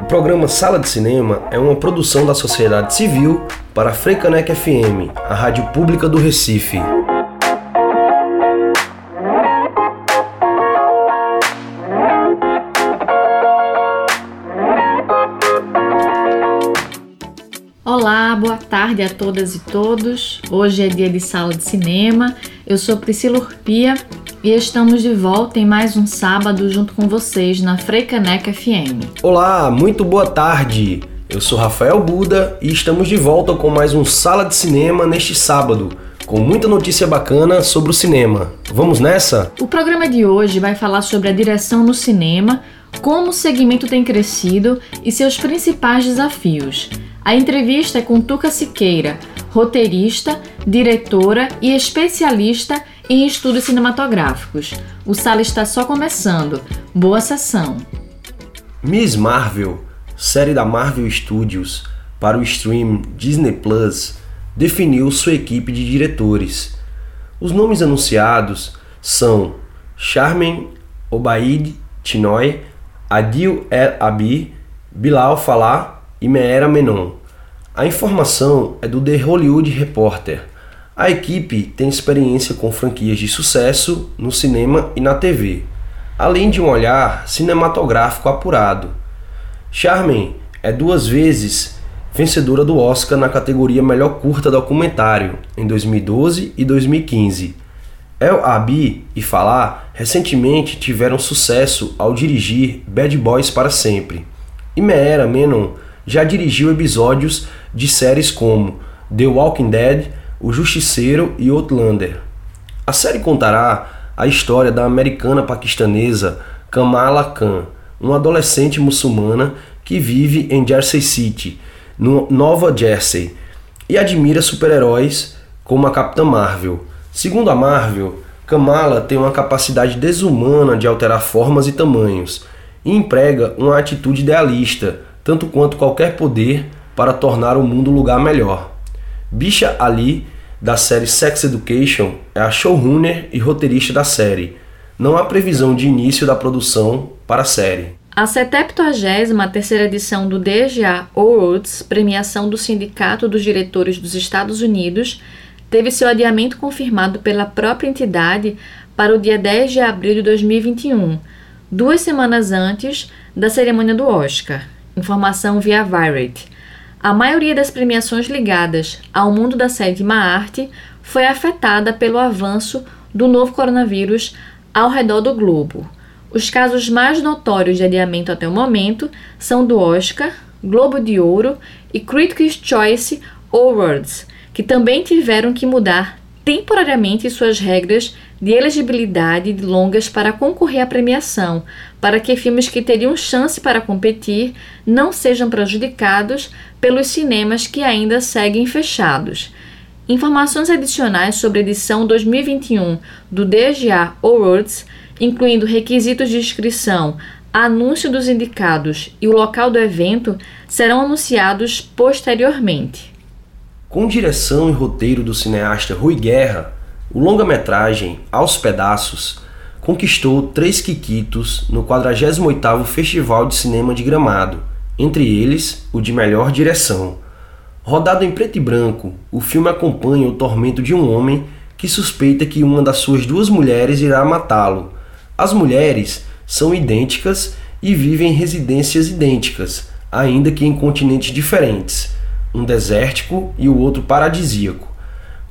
O programa Sala de Cinema é uma produção da sociedade civil para a Freicanec FM, a rádio pública do Recife. Olá, boa tarde a todas e todos. Hoje é dia de sala de cinema. Eu sou Priscila Urpia e estamos de volta em mais um sábado junto com vocês na Freicaneca FM. Olá, muito boa tarde. Eu sou Rafael Buda e estamos de volta com mais um Sala de Cinema neste sábado, com muita notícia bacana sobre o cinema. Vamos nessa? O programa de hoje vai falar sobre a direção no cinema, como o segmento tem crescido e seus principais desafios. A entrevista é com Tuca Siqueira, roteirista, diretora e especialista em estudos cinematográficos. O sala está só começando. Boa sessão. Miss Marvel, série da Marvel Studios para o stream Disney Plus, definiu sua equipe de diretores. Os nomes anunciados são Charmen Obaid Chinoy, Adil El Abi, Bilal Falah e Meera Menon. A informação é do The Hollywood Reporter. A equipe tem experiência com franquias de sucesso no cinema e na TV, além de um olhar cinematográfico apurado. Charmen é duas vezes vencedora do Oscar na categoria Melhor Curta Documentário em 2012 e 2015. El Abi e Falar recentemente tiveram sucesso ao dirigir Bad Boys para Sempre. E Meera Menon já dirigiu episódios de séries como The Walking Dead, o Justiceiro e Outlander. A série contará a história da americana paquistanesa Kamala Khan, uma adolescente muçulmana que vive em Jersey City, no Nova Jersey, e admira super-heróis como a Capitã Marvel. Segundo a Marvel, Kamala tem uma capacidade desumana de alterar formas e tamanhos e emprega uma atitude idealista, tanto quanto qualquer poder, para tornar o mundo um lugar melhor. Bisha Ali, da série Sex Education, é a showrunner e roteirista da série. Não há previsão de início da produção para a série. A 73 edição do DGA Awards, premiação do Sindicato dos Diretores dos Estados Unidos, teve seu adiamento confirmado pela própria entidade para o dia 10 de abril de 2021, duas semanas antes da cerimônia do Oscar. Informação via Variety. A maioria das premiações ligadas ao mundo da sétima arte foi afetada pelo avanço do novo coronavírus ao redor do globo. Os casos mais notórios de adiamento até o momento são do Oscar, Globo de Ouro e Critics' Choice Awards, que também tiveram que mudar temporariamente suas regras de elegibilidade de longas para concorrer à premiação, para que filmes que teriam chance para competir não sejam prejudicados pelos cinemas que ainda seguem fechados. Informações adicionais sobre a edição 2021 do DGA Awards, incluindo requisitos de inscrição, anúncio dos indicados e o local do evento, serão anunciados posteriormente. Com direção e roteiro do cineasta Rui Guerra, o longa-metragem Aos Pedaços conquistou três quiquitos no 48º Festival de Cinema de Gramado, entre eles o de melhor direção. Rodado em preto e branco, o filme acompanha o tormento de um homem que suspeita que uma das suas duas mulheres irá matá-lo. As mulheres são idênticas e vivem em residências idênticas, ainda que em continentes diferentes, um desértico e o outro paradisíaco.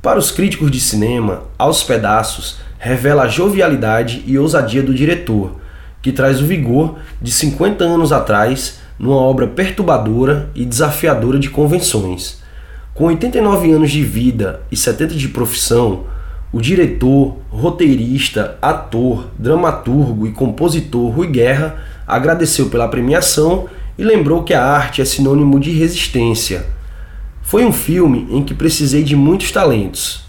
Para os críticos de cinema, Aos Pedaços revela a jovialidade e ousadia do diretor, que traz o vigor de 50 anos atrás numa obra perturbadora e desafiadora de convenções. Com 89 anos de vida e 70 de profissão, o diretor, roteirista, ator, dramaturgo e compositor Rui Guerra agradeceu pela premiação e lembrou que a arte é sinônimo de resistência foi um filme em que precisei de muitos talentos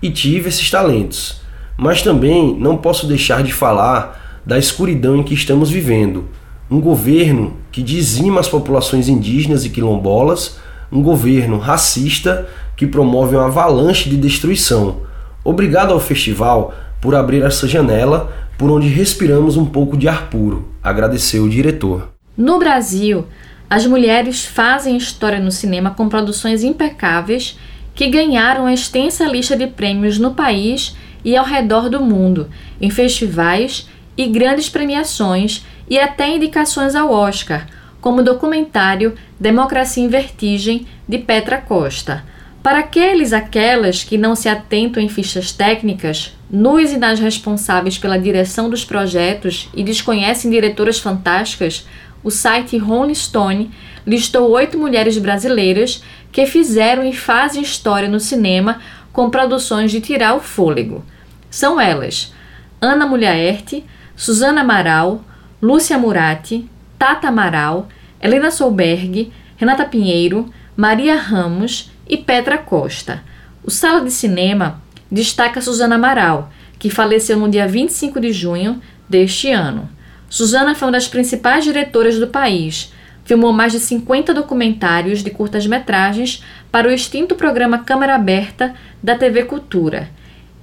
e tive esses talentos, mas também não posso deixar de falar da escuridão em que estamos vivendo. Um governo que dizima as populações indígenas e quilombolas, um governo racista que promove uma avalanche de destruição. Obrigado ao festival por abrir essa janela por onde respiramos um pouco de ar puro, agradeceu o diretor. No Brasil, as mulheres fazem história no cinema com produções impecáveis que ganharam extensa lista de prêmios no país e ao redor do mundo, em festivais e grandes premiações e até indicações ao Oscar, como o documentário Democracia em Vertigem, de Petra Costa. Para aqueles aquelas que não se atentam em fichas técnicas, nos e nas responsáveis pela direção dos projetos e desconhecem diretoras fantásticas, o site Rolling Stone listou oito mulheres brasileiras que fizeram e fazem história no cinema com produções de tirar o fôlego. São elas: Ana Mulhaerte, Suzana Amaral, Lúcia Murati, Tata Amaral, Helena Solberg, Renata Pinheiro, Maria Ramos e Petra Costa. O Sala de Cinema destaca Suzana Amaral, que faleceu no dia 25 de junho deste ano. Suzana foi uma das principais diretoras do país. Filmou mais de 50 documentários de curtas-metragens para o extinto programa Câmara Aberta da TV Cultura.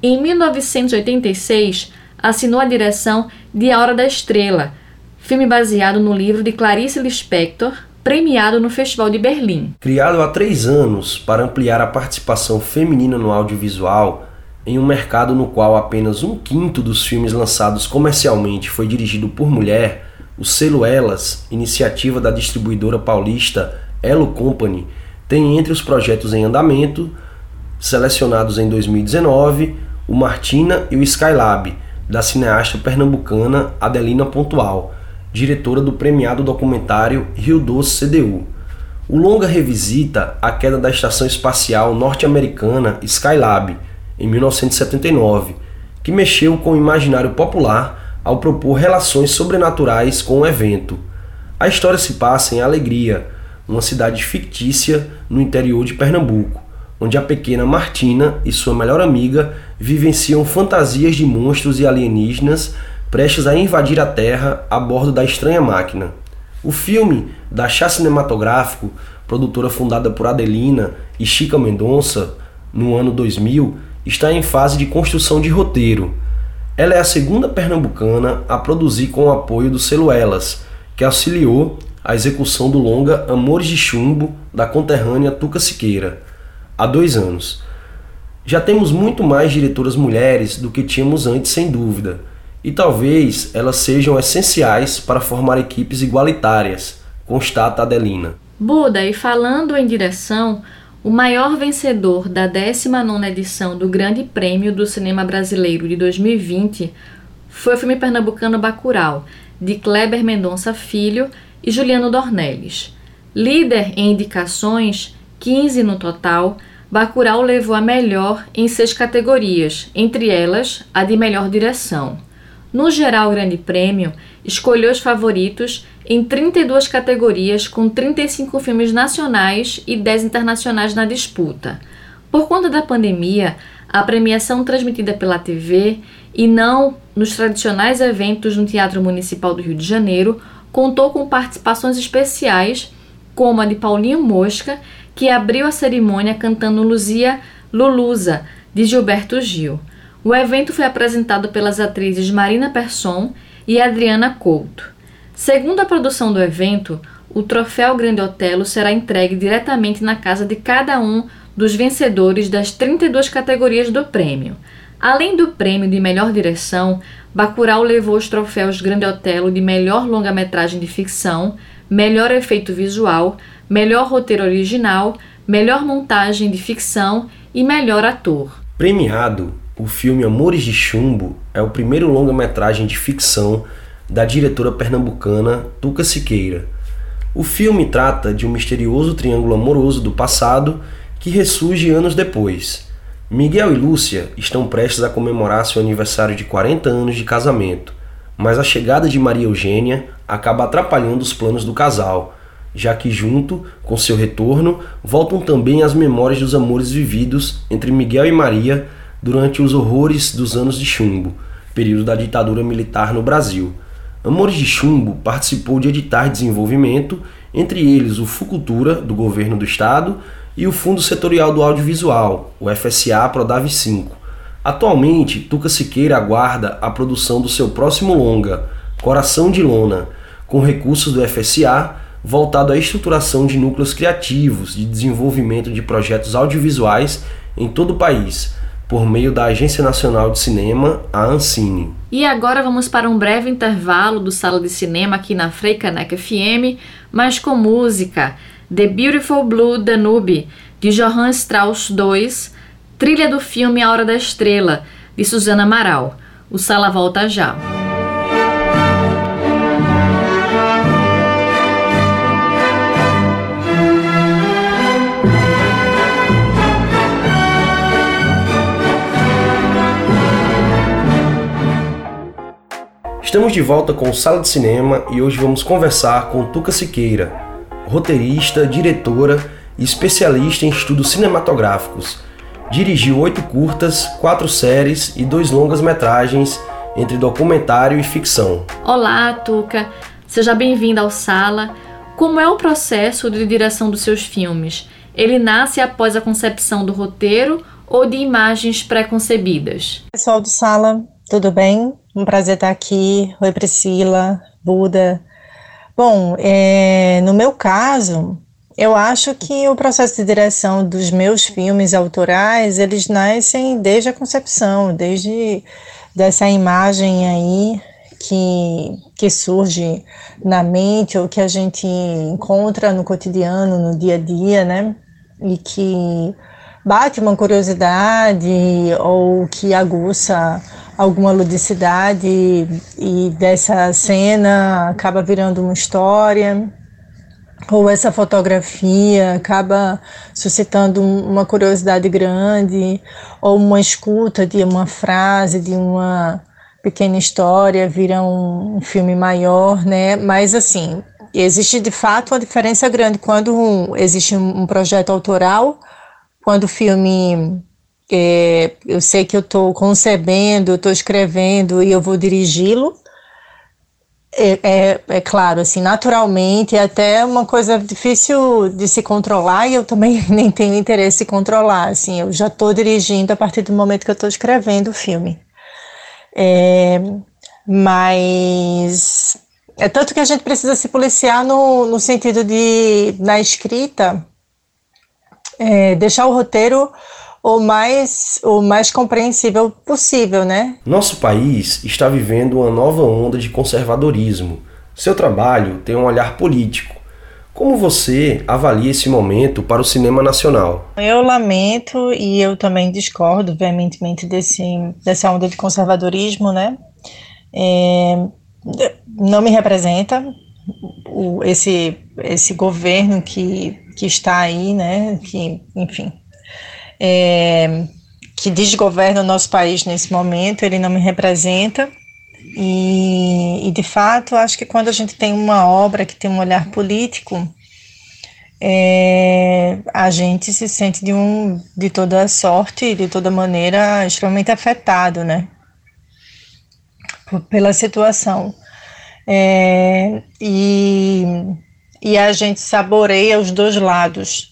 Em 1986, assinou a direção de A Hora da Estrela, filme baseado no livro de Clarice Lispector, premiado no Festival de Berlim. Criado há três anos para ampliar a participação feminina no audiovisual, em um mercado no qual apenas um quinto dos filmes lançados comercialmente foi dirigido por mulher, o selo Elas, iniciativa da distribuidora paulista Elo Company, tem entre os projetos em andamento, selecionados em 2019, o Martina e o Skylab, da cineasta pernambucana Adelina Pontual, diretora do premiado documentário Rio Doce CDU. O longa revisita a queda da estação espacial norte-americana Skylab, em 1979, que mexeu com o imaginário popular ao propor relações sobrenaturais com o evento. A história se passa em Alegria, uma cidade fictícia no interior de Pernambuco, onde a pequena Martina e sua melhor amiga vivenciam fantasias de monstros e alienígenas prestes a invadir a Terra a bordo da estranha máquina. O filme, da Chá Cinematográfico, produtora fundada por Adelina e Chica Mendonça, no ano 2000, está em fase de construção de roteiro. Ela é a segunda pernambucana a produzir com o apoio do selo Elas, que auxiliou a execução do longa Amores de Chumbo, da conterrânea Tuca Siqueira, há dois anos. Já temos muito mais diretoras mulheres do que tínhamos antes, sem dúvida, e talvez elas sejam essenciais para formar equipes igualitárias, constata Adelina. Buda, e falando em direção, o maior vencedor da 19ª edição do Grande Prêmio do Cinema Brasileiro de 2020 foi o filme pernambucano Bacurau, de Kleber Mendonça Filho e Juliano Dornelles. Líder em indicações, 15 no total, Bacurau levou a melhor em seis categorias, entre elas a de melhor direção. No geral, Grande Prêmio escolheu os favoritos em 32 categorias, com 35 filmes nacionais e 10 internacionais na disputa. Por conta da pandemia, a premiação transmitida pela TV e não nos tradicionais eventos no Teatro Municipal do Rio de Janeiro contou com participações especiais, como a de Paulinho Mosca, que abriu a cerimônia cantando Luzia Lulusa, de Gilberto Gil. O evento foi apresentado pelas atrizes Marina Persson e Adriana Couto. Segundo a produção do evento, o troféu Grande Otelo será entregue diretamente na casa de cada um dos vencedores das 32 categorias do prêmio. Além do prêmio de melhor direção, Bacurau levou os troféus Grande Otelo de melhor longa-metragem de ficção, melhor efeito visual, melhor roteiro original, melhor montagem de ficção e melhor ator. Premiado o filme Amores de Chumbo é o primeiro longa-metragem de ficção da diretora pernambucana Tuca Siqueira. O filme trata de um misterioso triângulo amoroso do passado que ressurge anos depois. Miguel e Lúcia estão prestes a comemorar seu aniversário de 40 anos de casamento, mas a chegada de Maria Eugênia acaba atrapalhando os planos do casal, já que, junto com seu retorno, voltam também as memórias dos amores vividos entre Miguel e Maria durante os horrores dos anos de chumbo, período da ditadura militar no Brasil. Amores de Chumbo participou de editar desenvolvimento, entre eles o Fucultura, do governo do estado, e o Fundo Setorial do Audiovisual, o FSA Prodav 5. Atualmente, Tuca Siqueira aguarda a produção do seu próximo longa, Coração de Lona, com recursos do FSA, voltado à estruturação de núcleos criativos de desenvolvimento de projetos audiovisuais em todo o país, por meio da Agência Nacional de Cinema, a Ancine. E agora vamos para um breve intervalo do Sala de Cinema aqui na Freicaneca FM, mas com música The Beautiful Blue Danube, de Johann Strauss II, trilha do filme A Hora da Estrela, de Suzana Amaral. O Sala volta já. Estamos de volta com o Sala de Cinema e hoje vamos conversar com Tuca Siqueira, roteirista, diretora e especialista em estudos cinematográficos. Dirigiu oito curtas, quatro séries e dois longas-metragens entre documentário e ficção. Olá, Tuca. Seja bem-vinda ao Sala. Como é o processo de direção dos seus filmes? Ele nasce após a concepção do roteiro ou de imagens pré-concebidas? Pessoal do Sala, tudo bem? Um prazer estar aqui. Oi, Priscila, Buda. Bom, é, no meu caso, eu acho que o processo de direção dos meus filmes autorais, eles nascem desde a concepção, desde dessa imagem aí que, que surge na mente ou que a gente encontra no cotidiano, no dia a dia, né? E que bate uma curiosidade ou que aguça alguma ludicidade e dessa cena acaba virando uma história ou essa fotografia acaba suscitando uma curiosidade grande ou uma escuta de uma frase de uma pequena história vira um, um filme maior, né? Mas assim, existe de fato uma diferença grande quando um, existe um, projeto autoral, quando o filme é, eu sei que eu estou concebendo, estou escrevendo e eu vou dirigi-lo. É, é, é, claro, assim, naturalmente é até uma coisa difícil de se controlar e eu também nem tenho interesse em controlar, assim, eu já estou dirigindo a partir do momento que eu estou escrevendo o filme. É, mas é tanto que a gente precisa se policiar no, no sentido de, na escrita, é, deixar o roteiro o mais, o mais compreensível possível, né? Nosso país está vivendo uma nova onda de conservadorismo. Seu trabalho tem um olhar político. Como você avalia esse momento para o cinema nacional? Eu lamento e eu também discordo veementemente desse, dessa onda de conservadorismo, né? É, não me representa o, esse, esse governo que, que está aí, né? Que, enfim, é, que desgoverna o nosso país nesse momento, ele não me representa. E, e, de fato, acho que quando a gente tem uma obra que tem um olhar político, é, a gente se sente de, um, de toda sorte, de toda maneira, extremamente afetado, né? Pela situação. É, e, e a gente saboreia os dois lados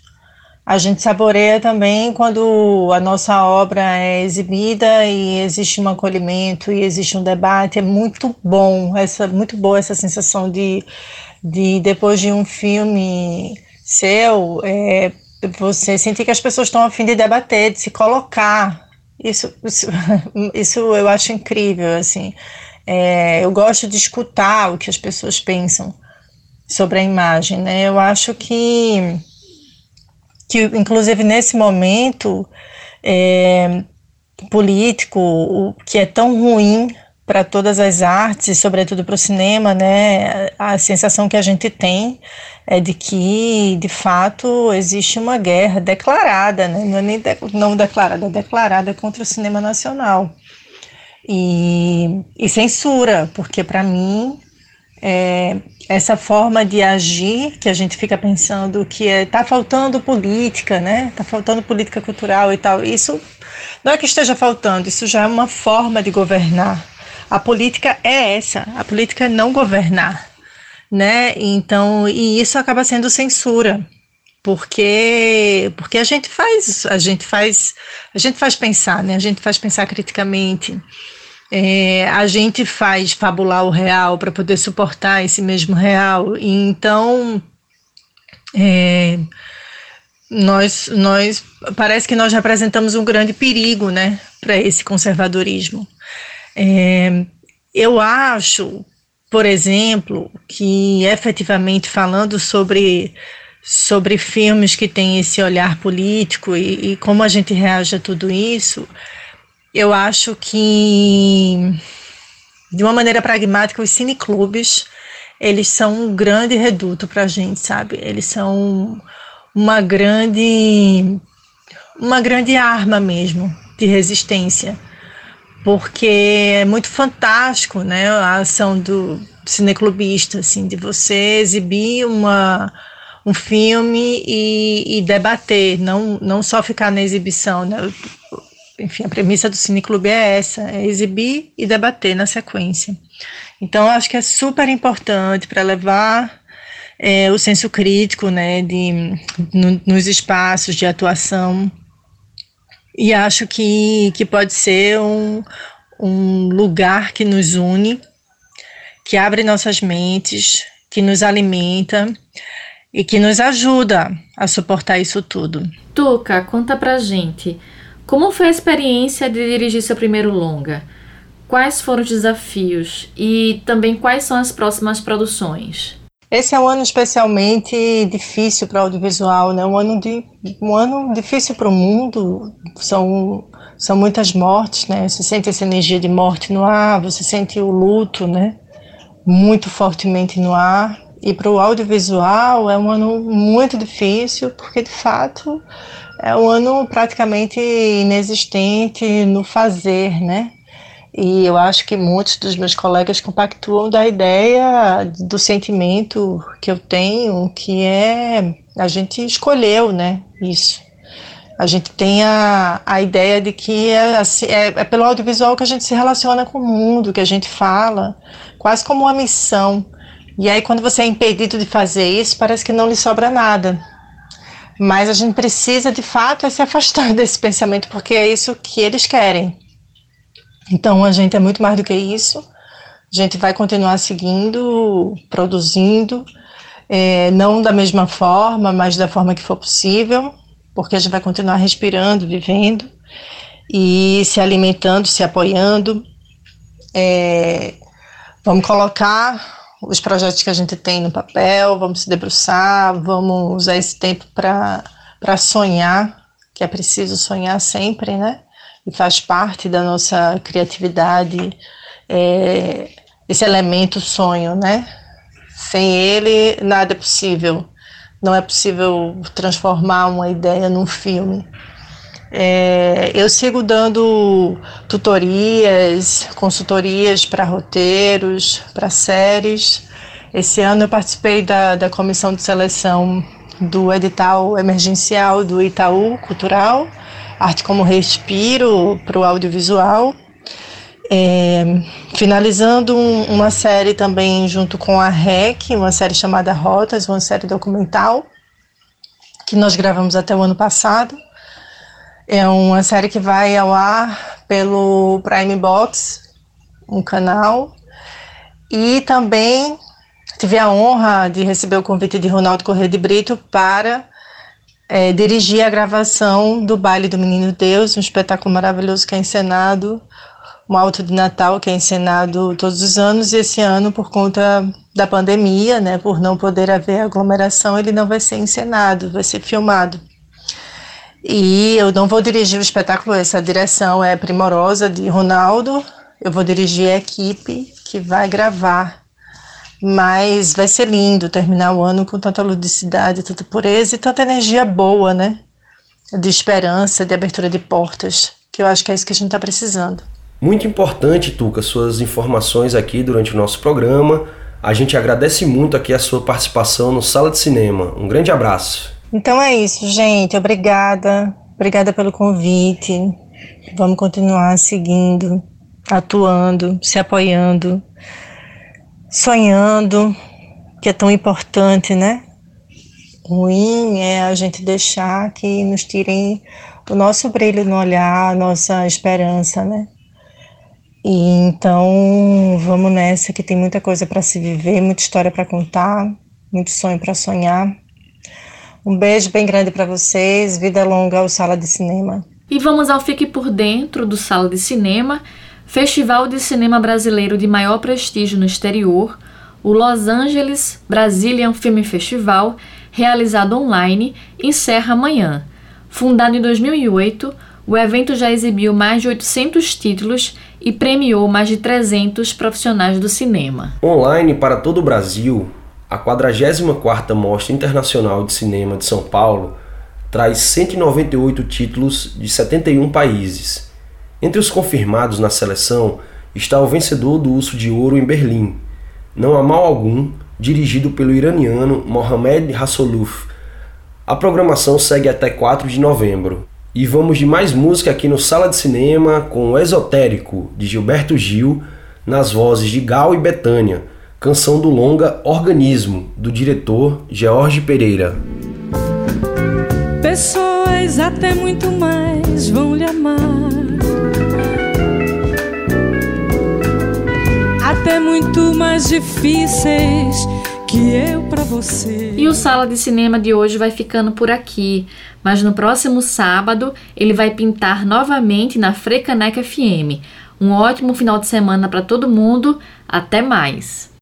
a gente saboreia também quando a nossa obra é exibida e existe um acolhimento e existe um debate. É muito bom, essa, muito boa essa sensação de, de depois de um filme seu, é, você sentir que as pessoas estão a fim de debater, de se colocar. Isso, isso, isso eu acho incrível, assim. É, eu gosto de escutar o que as pessoas pensam sobre a imagem, né? Eu acho que que inclusive nesse momento é, político, o que é tão ruim para todas as artes, sobretudo para o cinema, né, a sensação que a gente tem é de que, de fato, existe uma guerra declarada, né, não é nem de, não declarada, é declarada contra o cinema nacional. E, e censura, porque para mim é, essa forma de agir que a gente fica pensando que é, tá faltando política, né? Tá faltando política cultural e tal. Isso não é que esteja faltando, isso já é uma forma de governar. A política é essa, a política é não governar, né? Então, e isso acaba sendo censura. Porque porque a gente faz, a gente faz, a gente faz pensar, né? A gente faz pensar criticamente. É, a gente faz fabular o real para poder suportar esse mesmo real. E então, É, nós, nós parece que nós representamos um grande perigo, né, para esse conservadorismo. É, eu acho, por exemplo, que efetivamente falando sobre sobre filmes que têm esse olhar político e, e como a gente reage a tudo isso, eu acho que de uma maneira pragmática os cineclubes eles são um grande reduto para a gente, sabe? Eles são uma grande uma grande arma mesmo de resistência, porque é muito fantástico, né, a ação do cineclubista, assim, de você exibir uma um filme e, e debater, não não só ficar na exibição, né? Enfim, a premissa do cineclube é essa, é exibir e debater na sequência. Então, acho que é super importante para levar é, o senso crítico né, de, no, nos espaços de atuação. E acho que, que pode ser um, um lugar que nos une, que abre nossas mentes, que nos alimenta e que nos ajuda a suportar isso tudo. Tuca, conta pra gente. Como foi a experiência de dirigir seu primeiro longa? Quais foram os desafios e também quais são as próximas produções? Esse é um ano especialmente difícil para o audiovisual, né? Um ano de um ano difícil para o mundo. São são muitas mortes, né? Você sente essa energia de morte no ar, você sente o luto, né? Muito fortemente no ar. E para o audiovisual é um ano muito difícil, porque de fato é um ano praticamente inexistente no fazer, né? E eu acho que muitos dos meus colegas compactuam da ideia, do sentimento que eu tenho, que é a gente escolheu, né, isso. A gente tem a, a ideia de que é, assim, é, é pelo audiovisual que a gente se relaciona com o mundo, que a gente fala, quase como uma missão. E aí, quando você é impedido de fazer isso, parece que não lhe sobra nada. Mas a gente precisa, de fato, é se afastar desse pensamento, porque é isso que eles querem. Então a gente é muito mais do que isso. A gente vai continuar seguindo, produzindo, é, não da mesma forma, mas da forma que for possível, porque a gente vai continuar respirando, vivendo e se alimentando, se apoiando. É, vamos colocar os projetos que a gente tem no papel, vamos se debruçar, vamos usar esse tempo para sonhar, que é preciso sonhar sempre, né? e faz parte da nossa criatividade é, esse elemento sonho, né? Sem ele, nada é possível. Não é possível transformar uma ideia num filme. É, eu sigo dando tutorias, consultorias para roteiros, para séries. Esse ano eu participei da, da comissão de seleção do edital emergencial do Itaú Cultural arte como respiro para o audiovisual. É, finalizando um, uma série também junto com a REC, uma série chamada Rotas, uma série documental, que nós gravamos até o ano passado. É uma série que vai ao ar pelo Prime Box, um canal. E também tive a honra de receber o convite de Ronaldo Corrêa de Brito para é, dirigi a gravação do Baile do Menino Deus, um espetáculo maravilhoso que é encenado, um alto de Natal que é encenado todos os anos, e esse ano, por conta da pandemia, né, por não poder haver aglomeração, ele não vai ser encenado, vai ser filmado. E eu não vou dirigir o espetáculo, essa direção é primorosa de Ronaldo, eu vou dirigir a equipe que vai gravar mas vai ser lindo terminar o ano com tanta ludicidade, tanta pureza e tanta energia boa, né? De esperança, de abertura de portas, que eu acho que é isso que a gente está precisando. Muito importante, Tuca, suas informações aqui durante o nosso programa. A gente agradece muito aqui a sua participação no Sala de Cinema. Um grande abraço. Então é isso, gente. Obrigada. Obrigada pelo convite. Vamos continuar seguindo, atuando, se apoiando sonhando, que é tão importante, né? Ruim é a gente deixar que nos tirem o nosso brilho no olhar, a nossa esperança, né? E então vamos nessa que tem muita coisa para se viver, muita história para contar, muito sonho para sonhar. Um beijo bem grande para vocês, vida longa ao Sala de Cinema. E vamos ao Fique por Dentro do Sala de Cinema, festival de cinema brasileiro de maior prestígio no exterior, o Los Angeles Brazilian Film Festival, realizado online, encerra amanhã. Fundado em 2008, o evento já exibiu mais de 800 títulos e premiou mais de 300 profissionais do cinema. Online para todo o Brasil, a 44ª Mostra Internacional de Cinema de São Paulo traz 198 títulos de 71 países. Entre os confirmados na seleção está o vencedor do Urso de Ouro em Berlim, Não há Mal Algum, dirigido pelo iraniano Mohamed Hassoluf. A programação segue até 4 de novembro. E vamos de mais música aqui no Sala de Cinema com o Esotérico, de Gilberto Gil, nas vozes de Gal e Betânia, canção do longa Organismo, do diretor George Pereira. Pessoas até muito mais vão lhe amar. Até muito mais difíceis que eu para você. E o Sala de Cinema de hoje vai ficando por aqui, mas no próximo sábado ele vai pintar novamente na Frecaneca FM. Um ótimo final de semana para todo mundo. Até mais.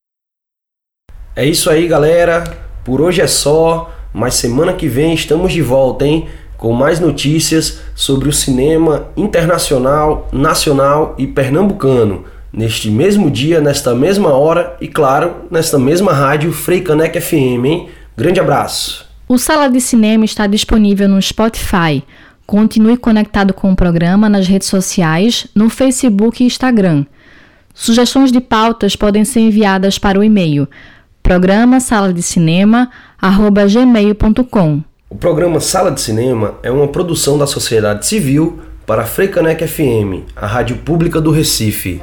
É isso aí, galera. Por hoje é só, mas semana que vem estamos de volta, hein? Com mais notícias sobre o cinema internacional, nacional e pernambucano neste mesmo dia, nesta mesma hora e, claro, nesta mesma rádio Freicanec FM, hein? Grande abraço! O Sala de Cinema está disponível no Spotify. Continue conectado com o programa nas redes sociais, no Facebook e Instagram. Sugestões de pautas podem ser enviadas para o e-mail programa sala de cinema gmail.com. O programa Sala de Cinema é uma produção da sociedade civil para a Freicanec FM, a rádio pública do Recife.